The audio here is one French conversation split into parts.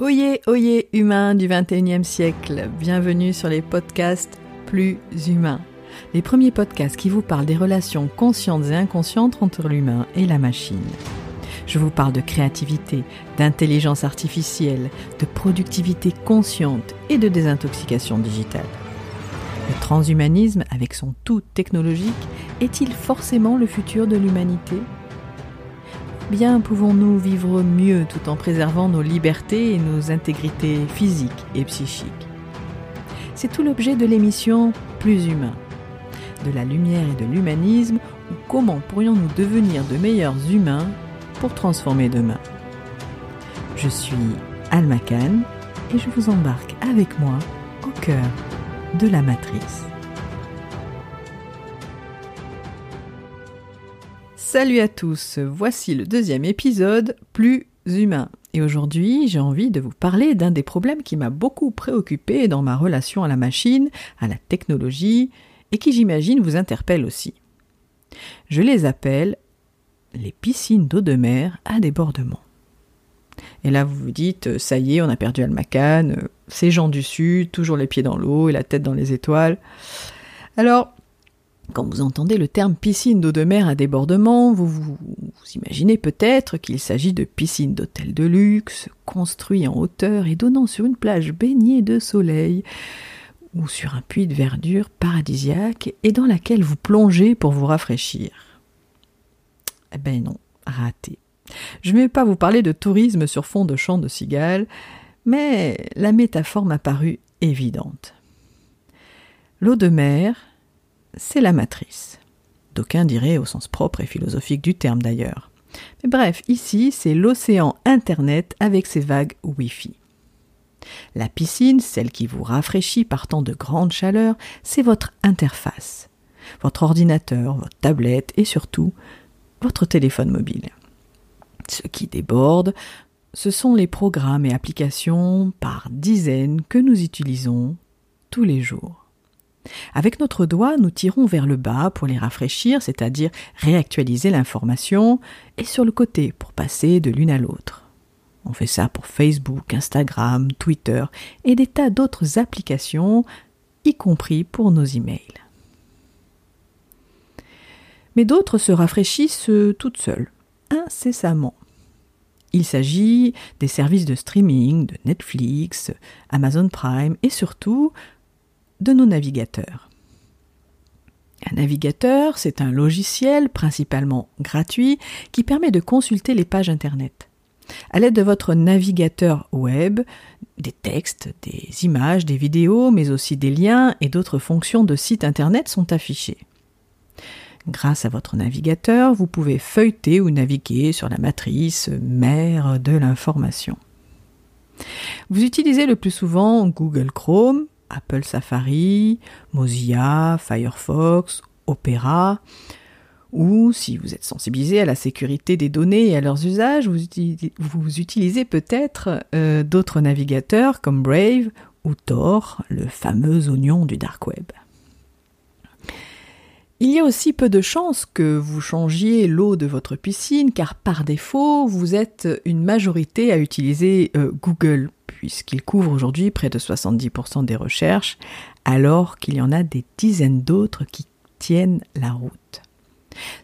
Oyez, oyez, humains du 21e siècle, bienvenue sur les podcasts plus humains. Les premiers podcasts qui vous parlent des relations conscientes et inconscientes entre l'humain et la machine. Je vous parle de créativité, d'intelligence artificielle, de productivité consciente et de désintoxication digitale. Le transhumanisme, avec son tout technologique, est-il forcément le futur de l'humanité? Bien pouvons-nous vivre mieux tout en préservant nos libertés et nos intégrités physiques et psychiques C'est tout l'objet de l'émission Plus humain. De la lumière et de l'humanisme, ou comment pourrions-nous devenir de meilleurs humains pour transformer demain? Je suis Alma Khan et je vous embarque avec moi au cœur de la matrice. Salut à tous, voici le deuxième épisode plus humain. Et aujourd'hui, j'ai envie de vous parler d'un des problèmes qui m'a beaucoup préoccupé dans ma relation à la machine, à la technologie, et qui j'imagine vous interpelle aussi. Je les appelle les piscines d'eau de mer à débordement. Et là, vous vous dites, ça y est, on a perdu Almacan, ces gens du Sud, toujours les pieds dans l'eau et la tête dans les étoiles. Alors, quand vous entendez le terme piscine d'eau de mer à débordement, vous vous, imaginez peut-être qu'il s'agit de piscines d'hôtels de luxe, construits en hauteur et donnant sur une plage baignée de soleil, ou sur un puits de verdure paradisiaque et dans laquelle vous plongez pour vous rafraîchir. Eh ben non, raté. Je ne vais pas vous parler de tourisme sur fond de champs de cigales, mais la métaphore m'a paru évidente. L'eau de mer, c'est la matrice. D'aucuns diraient au sens propre et philosophique du terme d'ailleurs. Mais bref, ici, c'est l'océan Internet avec ses vagues Wi-Fi. La piscine, celle qui vous rafraîchit partant de grandes chaleurs, c'est votre interface. Votre ordinateur, votre tablette et surtout votre téléphone mobile. Ce qui déborde, ce sont les programmes et applications par dizaines que nous utilisons tous les jours. Avec notre doigt, nous tirons vers le bas pour les rafraîchir, c'est-à-dire réactualiser l'information, et sur le côté pour passer de l'une à l'autre. On fait ça pour Facebook, Instagram, Twitter et des tas d'autres applications, y compris pour nos emails. Mais d'autres se rafraîchissent toutes seules, incessamment. Il s'agit des services de streaming, de Netflix, Amazon Prime et surtout de nos navigateurs. Un navigateur, c'est un logiciel principalement gratuit qui permet de consulter les pages Internet. À l'aide de votre navigateur web, des textes, des images, des vidéos, mais aussi des liens et d'autres fonctions de site Internet sont affichés. Grâce à votre navigateur, vous pouvez feuilleter ou naviguer sur la matrice mère de l'information. Vous utilisez le plus souvent Google Chrome, Apple Safari, Mozilla, Firefox, Opera, ou si vous êtes sensibilisé à la sécurité des données et à leurs usages, vous, utilisez, peut-être euh, d'autres navigateurs comme Brave ou Tor, le fameux oignon du dark web. Il y a aussi peu de chances que vous changiez l'eau de votre piscine car par défaut, vous êtes une majorité à utiliser euh, Google puisqu'il couvre aujourd'hui près de 70% des recherches, alors qu'il y en a des dizaines d'autres qui tiennent la route.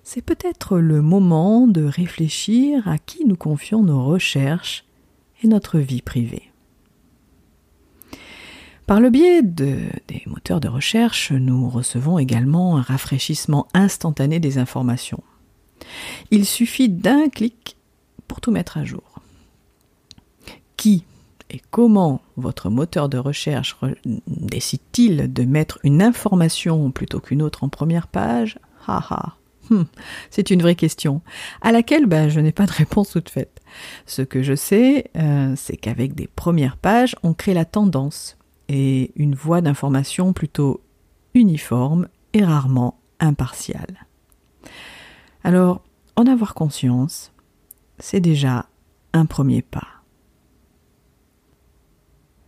C'est peut-être le moment de réfléchir à qui nous confions nos recherches et notre vie privée. Par le biais de, des moteurs de recherche, nous recevons également un rafraîchissement instantané des informations. Il suffit d'un clic pour tout mettre à jour. Qui et comment votre moteur de recherche décide-t-il de mettre une information plutôt qu'une autre en première page? Hmm, C'est une vraie question, à laquelle ben, je n'ai pas de réponse toute faite. Ce que je sais, euh, c'est qu'avec des premières pages, on crée la tendance et une voie d'information plutôt uniforme et rarement impartiale. Alors, en avoir conscience, c'est déjà un premier pas.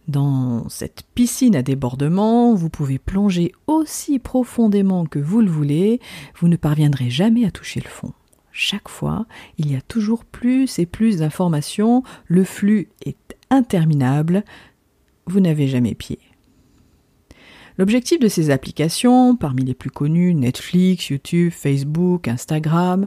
Dans cette piscine à débordement, vous pouvez plonger aussi profondément que vous le voulez, vous ne parviendrez jamais à toucher le fond. Chaque fois, il y a toujours plus et plus d'informations, le flux est interminable, vous n'avez jamais pied. L'objectif de ces applications, parmi les plus connues, Netflix, YouTube, Facebook, Instagram,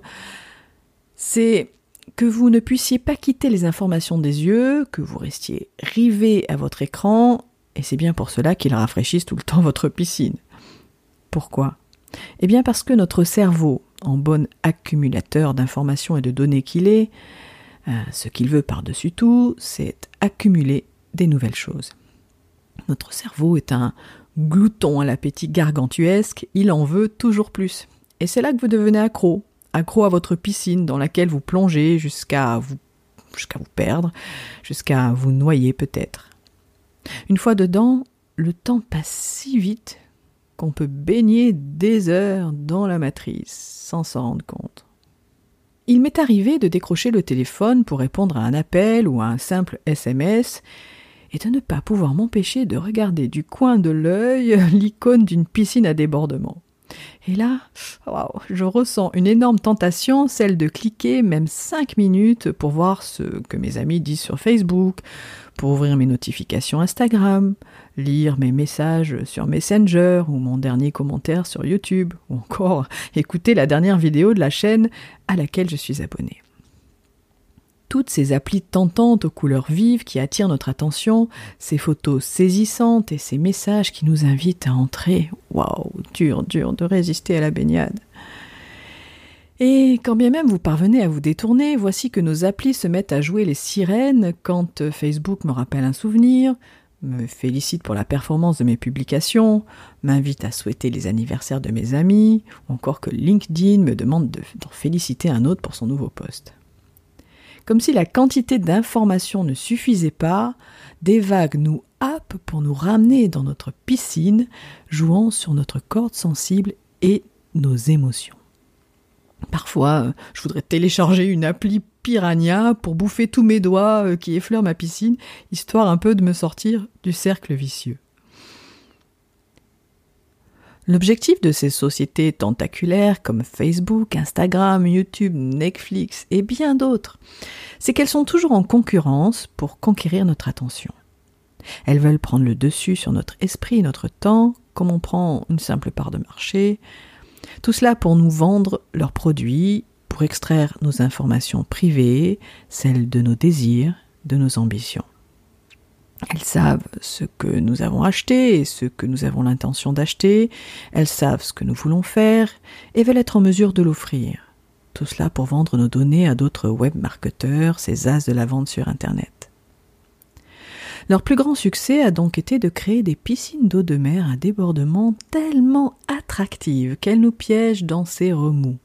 c'est que vous ne puissiez pas quitter les informations des yeux, que vous restiez rivé à votre écran, et c'est bien pour cela qu'ils rafraîchissent tout le temps votre piscine. Pourquoi? Eh bien parce que notre cerveau, en bon accumulateur d'informations et de données qu'il est, euh, ce qu'il veut par-dessus tout, c'est accumuler des nouvelles choses. Notre cerveau est un glouton à l'appétit gargantuesque, il en veut toujours plus. Et c'est là que vous devenez accro, accro à votre piscine dans laquelle vous plongez jusqu'à vous, jusqu'à vous perdre, jusqu'à vous noyer peut-être. Une fois dedans, le temps passe si vite qu'on peut baigner des heures dans la matrice sans s'en rendre compte. Il m'est arrivé de décrocher le téléphone pour répondre à un appel ou à un simple SMS et de ne pas pouvoir m'empêcher de regarder du coin de l'œil l'icône d'une piscine à débordement. Et là, je ressens une énorme tentation, celle de cliquer même 5 minutes pour voir ce que mes amis disent sur Facebook, pour ouvrir mes notifications Instagram, lire mes messages sur Messenger ou mon dernier commentaire sur YouTube, ou encore écouter la dernière vidéo de la chaîne à laquelle je suis abonné toutes ces applis tentantes aux couleurs vives qui attirent notre attention, ces photos saisissantes et ces messages qui nous invitent à entrer. Waouh, dur, dur de résister à la baignade. Et quand bien même vous parvenez à vous détourner, voici que nos applis se mettent à jouer les sirènes quand Facebook me rappelle un souvenir, me félicite pour la performance de mes publications, m'invite à souhaiter les anniversaires de mes amis, ou encore que LinkedIn me demande d'en féliciter un autre pour son nouveau poste. Comme si la quantité d'informations ne suffisait pas, des vagues nous happent pour nous ramener dans notre piscine, jouant sur notre corde sensible et nos émotions. Parfois, euh, je voudrais télécharger une appli Piranha pour bouffer tous mes doigts euh, qui effleurent ma piscine, histoire un peu de me sortir du cercle vicieux. L'objectif de ces sociétés tentaculaires comme Facebook, Instagram, YouTube, Netflix et bien d'autres, c'est qu'elles sont toujours en concurrence pour conquérir notre attention. Elles veulent prendre le dessus sur notre esprit notre temps, comme on prend une simple part de marché. Tout cela pour nous vendre leurs produits, pour extraire nos informations privées, celles de nos désirs, de nos ambitions. Elles savent ce que nous avons acheté et ce que nous avons l'intention d'acheter, elles savent ce que nous voulons faire et veulent être en mesure de l'offrir. Tout cela pour vendre nos données à d'autres web marketeurs, ces as de la vente sur Internet. Leur plus grand succès a donc été de créer des piscines d'eau de mer à débordement tellement attractives qu'elles nous piègent dans ces remous.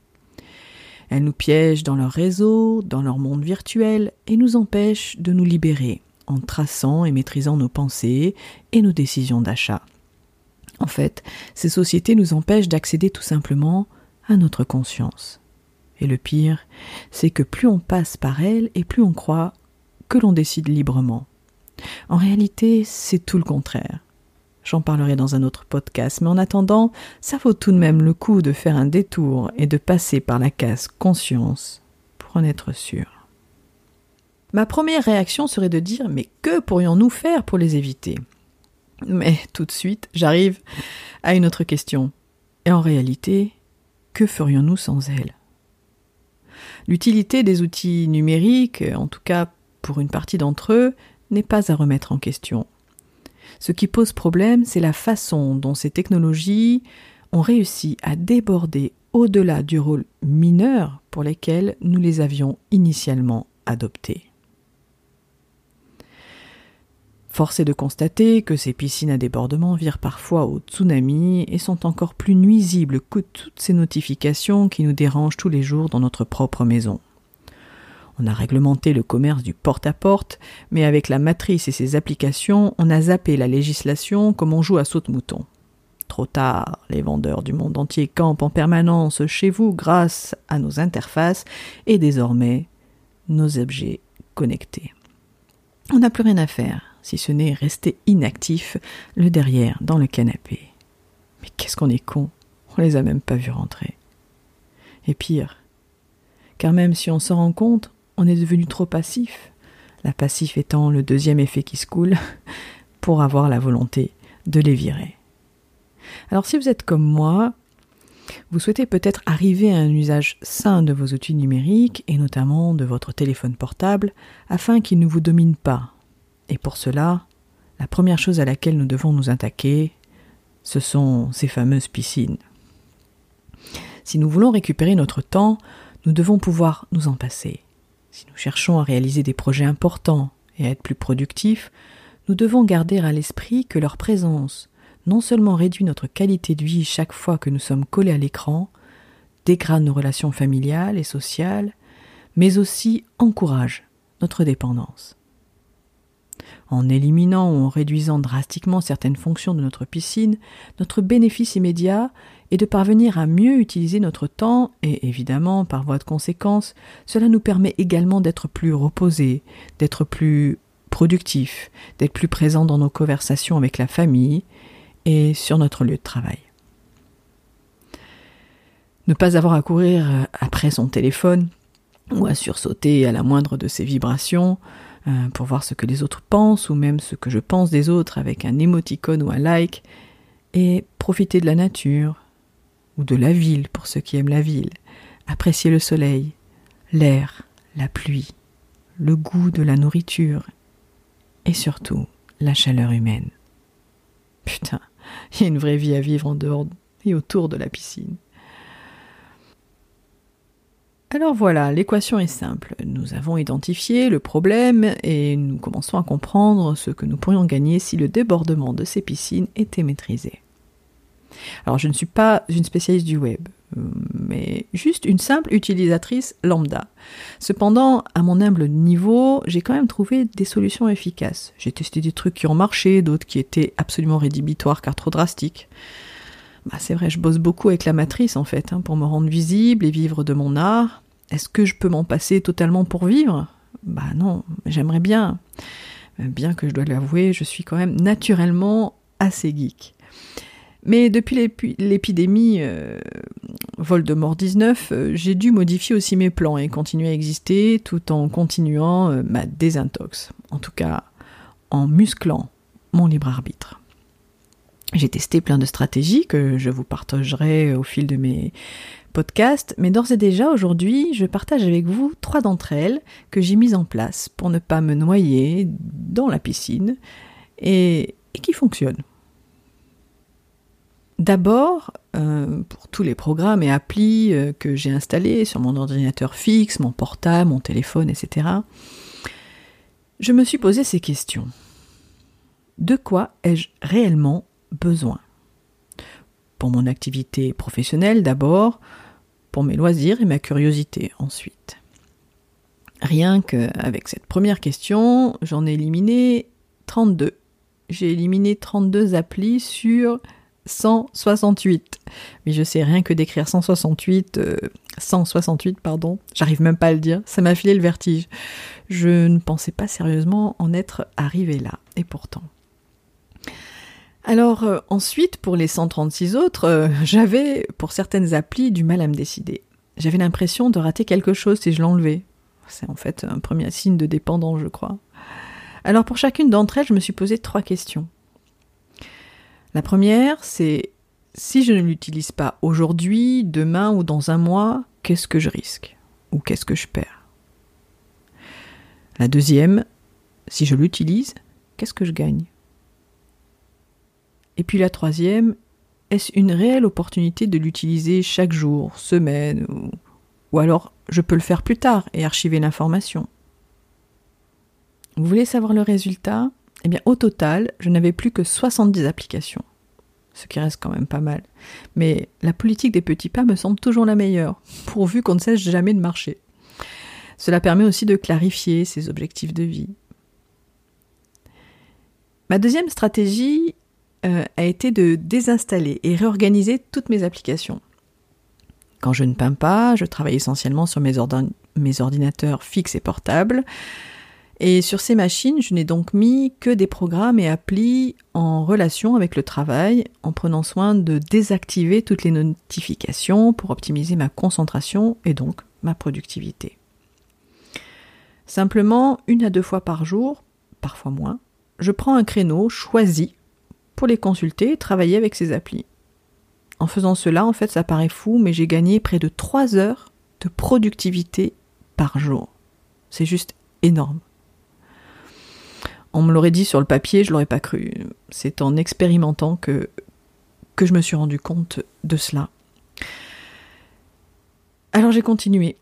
Elles nous piègent dans leur réseau, dans leur monde virtuel et nous empêchent de nous libérer en traçant et maîtrisant nos pensées et nos décisions d'achat. En fait, ces sociétés nous empêchent d'accéder tout simplement à notre conscience. Et le pire, c'est que plus on passe par elles et plus on croit que l'on décide librement. En réalité, c'est tout le contraire. J'en parlerai dans un autre podcast, mais en attendant, ça vaut tout de même le coup de faire un détour et de passer par la case conscience pour en être sûr. Ma première réaction serait de dire mais que pourrions-nous faire pour les éviter? Mais tout de suite, j'arrive à une autre question. Et en réalité, que ferions-nous sans elles L'utilité des outils numériques, en tout cas pour une partie d'entre eux, n'est pas à remettre en question. Ce qui pose problème, c'est la façon dont ces technologies ont réussi à déborder au-delà du rôle mineur pour lequel nous les avions initialement adoptés. Force est de constater que ces piscines à débordement virent parfois au tsunami et sont encore plus nuisibles que toutes ces notifications qui nous dérangent tous les jours dans notre propre maison. On a réglementé le commerce du porte-à-porte, mais avec la matrice et ses applications, on a zappé la législation comme on joue à saute-mouton. Trop tard, les vendeurs du monde entier campent en permanence chez vous grâce à nos interfaces et désormais nos objets connectés. On n'a plus rien à faire si ce n'est rester inactif, le derrière dans le canapé. Mais qu'est-ce qu'on est con, on les a même pas vus rentrer. Et pire, car même si on s'en rend compte, on est devenu trop passif. la passif étant le deuxième effet qui se coule, pour avoir la volonté de les virer. Alors si vous êtes comme moi, vous souhaitez peut-être arriver à un usage sain de vos outils numériques et notamment de votre téléphone portable afin qu'il ne vous domine pas. Et pour cela, la première chose à laquelle nous devons nous attaquer, ce sont ces fameuses piscines. Si nous voulons récupérer notre temps, nous devons pouvoir nous en passer. Si nous cherchons à réaliser des projets importants et à être plus productifs, nous devons garder à l'esprit que leur présence non seulement réduit notre qualité de vie chaque fois que nous sommes collés à l'écran, dégrade nos relations familiales et sociales, mais aussi encourage notre dépendance. En éliminant ou en réduisant drastiquement certaines fonctions de notre piscine, notre bénéfice immédiat est de parvenir à mieux utiliser notre temps et évidemment, par voie de conséquence, cela nous permet également d'être plus reposés, d'être plus productifs, d'être plus présents dans nos conversations avec la famille et sur notre lieu de travail. Ne pas avoir à courir après son téléphone ou à sursauter à la moindre de ses vibrations euh, pour voir ce que les autres pensent ou même ce que je pense des autres avec un émoticône ou un like et profiter de la nature ou de la ville pour ceux qui aiment la ville, apprécier le soleil, l'air, la pluie, le goût de la nourriture et surtout la chaleur humaine. Putain, il y a une vraie vie à vivre en dehors et autour de la piscine. Alors voilà, l'équation est simple. Nous avons identifié le problème et nous commençons à comprendre ce que nous pourrions gagner si le débordement de ces piscines était maîtrisé. Alors je ne suis pas une spécialiste du web, mais juste une simple utilisatrice lambda. Cependant, à mon humble niveau, j'ai quand même trouvé des solutions efficaces. J'ai testé des trucs qui ont marché, d'autres qui étaient absolument rédhibitoires car trop drastiques. Bah, c'est vrai, je bosse beaucoup avec la matrice en fait, hein, pour me rendre visible et vivre de mon art. Est-ce que je peux m'en passer totalement pour vivre? Bah non, j'aimerais bien. Bien que je dois l'avouer, je suis quand même naturellement assez geek. Mais depuis l'épidémie euh, Voldemort 19, euh, j'ai dû modifier aussi mes plans et continuer à exister tout en continuant euh, ma désintox. En tout cas, en musclant mon libre arbitre. J'ai testé plein de stratégies que je vous partagerai au fil de mes podcasts, mais d'ores et déjà aujourd'hui, je partage avec vous trois d'entre elles que j'ai mises en place pour ne pas me noyer dans la piscine et qui fonctionnent. D'abord, euh, pour tous les programmes et applis euh, que j'ai installés sur mon ordinateur fixe, mon portable, mon téléphone, etc., je me suis posé ces questions. De quoi ai-je réellement besoin Pour mon activité professionnelle d'abord, pour mes loisirs et ma curiosité ensuite. Rien qu'avec cette première question, j'en ai éliminé 32. J'ai éliminé 32 applis sur 168. Mais je sais rien que d'écrire 168, 168 euh, pardon, j'arrive même pas à le dire, ça m'a filé le vertige. Je ne pensais pas sérieusement en être arrivé là, et pourtant. Alors euh, ensuite, pour les 136 autres, euh, j'avais, pour certaines applis, du mal à me décider. J'avais l'impression de rater quelque chose si je l'enlevais. C'est en fait un premier signe de dépendance, je crois. Alors pour chacune d'entre elles, je me suis posé trois questions. La première, c'est si je ne l'utilise pas aujourd'hui, demain ou dans un mois, qu'est-ce que je risque Ou qu'est-ce que je perds? La deuxième, si je l'utilise, qu'est-ce que je gagne? Et puis la troisième, est-ce une réelle opportunité de l'utiliser chaque jour, semaine, ou, alors je peux le faire plus tard et archiver l'information? Vous voulez savoir le résultat? Eh bien, au total, je n'avais plus que 70 applications. Ce qui reste quand même pas mal. Mais la politique des petits pas me semble toujours la meilleure, pourvu qu'on ne cesse jamais de marcher. Cela permet aussi de clarifier ses objectifs de vie. Ma deuxième stratégie euh, a été de désinstaller et réorganiser toutes mes applications. Quand je ne peins pas, je travaille essentiellement sur mes ordinateurs fixes et portables. Et sur ces machines, je n'ai donc mis que des programmes et applis en relation avec le travail, en prenant soin de désactiver toutes les notifications pour optimiser ma concentration et donc ma productivité. Simplement, une à deux fois par jour, parfois moins, je prends un créneau choisi pour les consulter et travailler avec ces applis. En faisant cela, en fait, ça paraît fou, mais j'ai gagné près de trois heures de productivité par jour. C'est juste énorme. On me l'aurait dit sur le papier, je l'aurais pas cru. C'est en expérimentant que, que je me suis rendu compte de cela. Alors j'ai continué.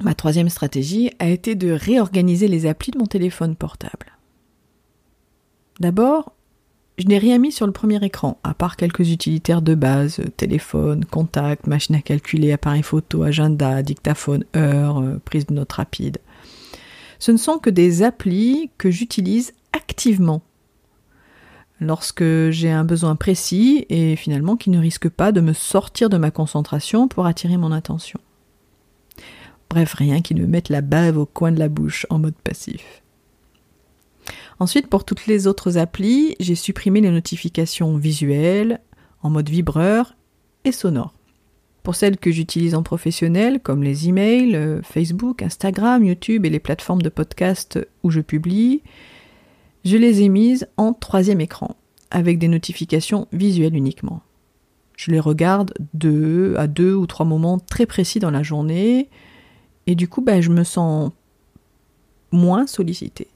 Ma troisième stratégie a été de réorganiser les applis de mon téléphone portable. D'abord, je n'ai rien mis sur le premier écran, à part quelques utilitaires de base, téléphone, contact, machine à calculer, appareil photo, agenda, dictaphone, heure, euh, prise de notes rapide. Ce ne sont que des applis que j'utilise activement lorsque j'ai un besoin précis et finalement qui ne risque pas de me sortir de ma concentration pour attirer mon attention. Bref, rien qui ne me mette la bave au coin de la bouche en mode passif. Ensuite, pour toutes les autres applis, j'ai supprimé les notifications visuelles, en mode vibreur et sonore. Pour celles que j'utilise en professionnel, comme les emails, euh, Facebook, Instagram, YouTube et les plateformes de podcast où je publie, je les ai mises en troisième écran, avec des notifications visuelles uniquement. Je les regarde deux à deux ou trois moments très précis dans la journée, et du coup, ben, je me sens moins sollicitée.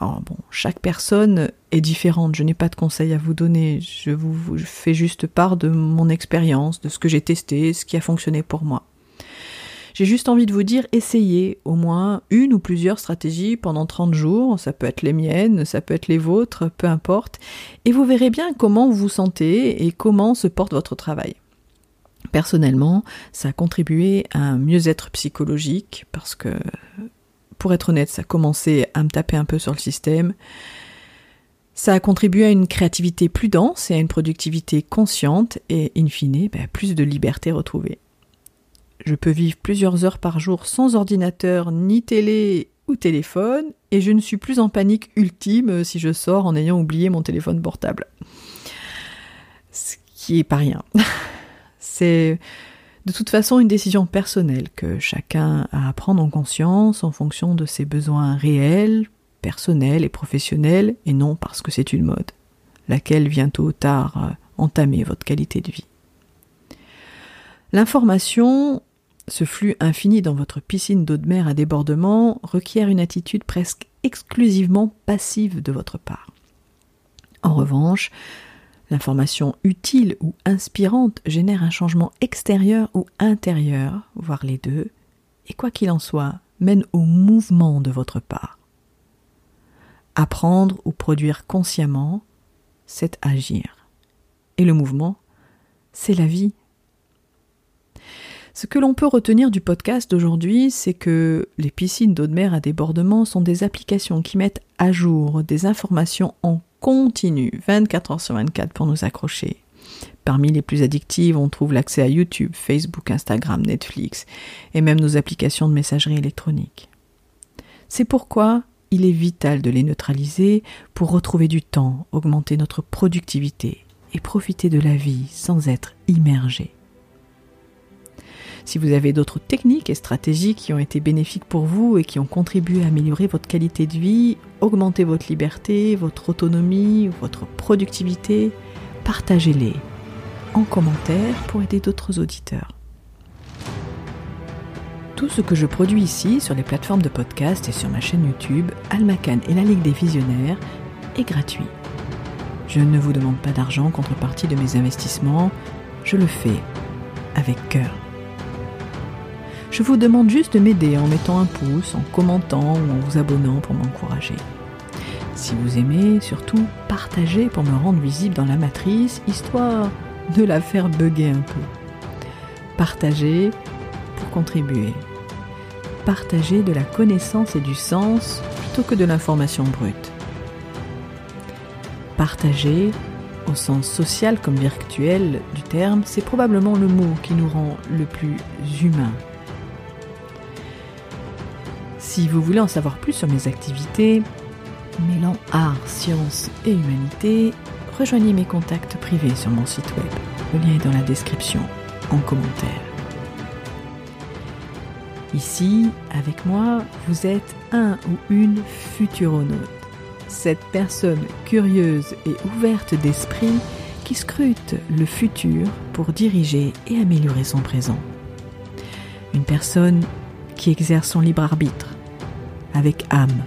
Alors bon, chaque personne est différente, je n'ai pas de conseils à vous donner, je vous fais juste part de mon expérience, de ce que j'ai testé, ce qui a fonctionné pour moi. J'ai juste envie de vous dire, essayez au moins une ou plusieurs stratégies pendant 30 jours, ça peut être les miennes, ça peut être les vôtres, peu importe, et vous verrez bien comment vous vous sentez et comment se porte votre travail. Personnellement, ça a contribué à un mieux-être psychologique parce que pour être honnête, ça a commencé à me taper un peu sur le système. Ça a contribué à une créativité plus dense et à une productivité consciente et, in fine, ben, plus de liberté retrouvée. Je peux vivre plusieurs heures par jour sans ordinateur, ni télé ou téléphone, et je ne suis plus en panique ultime si je sors en ayant oublié mon téléphone portable. Ce qui est pas rien. C'est de toute façon une décision personnelle que chacun a à prendre en conscience en fonction de ses besoins réels, personnels et professionnels, et non parce que c'est une mode, laquelle vient tôt ou tard euh, entamer votre qualité de vie. L'information, ce flux infini dans votre piscine d'eau de mer à débordement, requiert une attitude presque exclusivement passive de votre part. En revanche, L'information utile ou inspirante génère un changement extérieur ou intérieur, voire les deux, et quoi qu'il en soit, mène au mouvement de votre part. Apprendre ou produire consciemment, c'est agir. Et le mouvement, c'est la vie. Ce que l'on peut retenir du podcast d'aujourd'hui, c'est que les piscines d'eau de mer à débordement sont des applications qui mettent à jour des informations en continue, 24 heures sur 24 pour nous accrocher. Parmi les plus addictives, on trouve l'accès à YouTube, Facebook, Instagram, Netflix et même nos applications de messagerie électronique. C'est pourquoi il est vital de les neutraliser pour retrouver du temps, augmenter notre productivité et profiter de la vie sans être immergé. Si vous avez d'autres techniques et stratégies qui ont été bénéfiques pour vous et qui ont contribué à améliorer votre qualité de vie, augmenter votre liberté, votre autonomie, votre productivité, partagez-les en commentaire pour aider d'autres auditeurs. Tout ce que je produis ici sur les plateformes de podcast et sur ma chaîne YouTube, Almacan et la Ligue des Visionnaires, est gratuit. Je ne vous demande pas d'argent en contrepartie de mes investissements, je le fais avec cœur. Je vous demande juste de m'aider en mettant un pouce, en commentant ou en vous abonnant pour m'encourager. Si vous aimez, surtout partagez pour me rendre visible dans la matrice, histoire de la faire bugger un peu. Partagez pour contribuer. Partagez de la connaissance et du sens plutôt que de l'information brute. Partagez, au sens social comme virtuel du terme, c'est probablement le mot qui nous rend le plus humain. Si vous voulez en savoir plus sur mes activités, mêlant art, science et humanité, rejoignez mes contacts privés sur mon site web. Le lien est dans la description, en commentaire. Ici, avec moi, vous êtes un ou une futuronaute. Cette personne curieuse et ouverte d'esprit qui scrute le futur pour diriger et améliorer son présent. Une personne qui exerce son libre arbitre, avec âme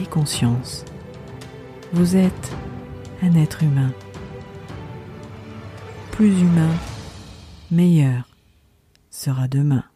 et conscience. Vous êtes un être humain. Plus humain, meilleur sera demain.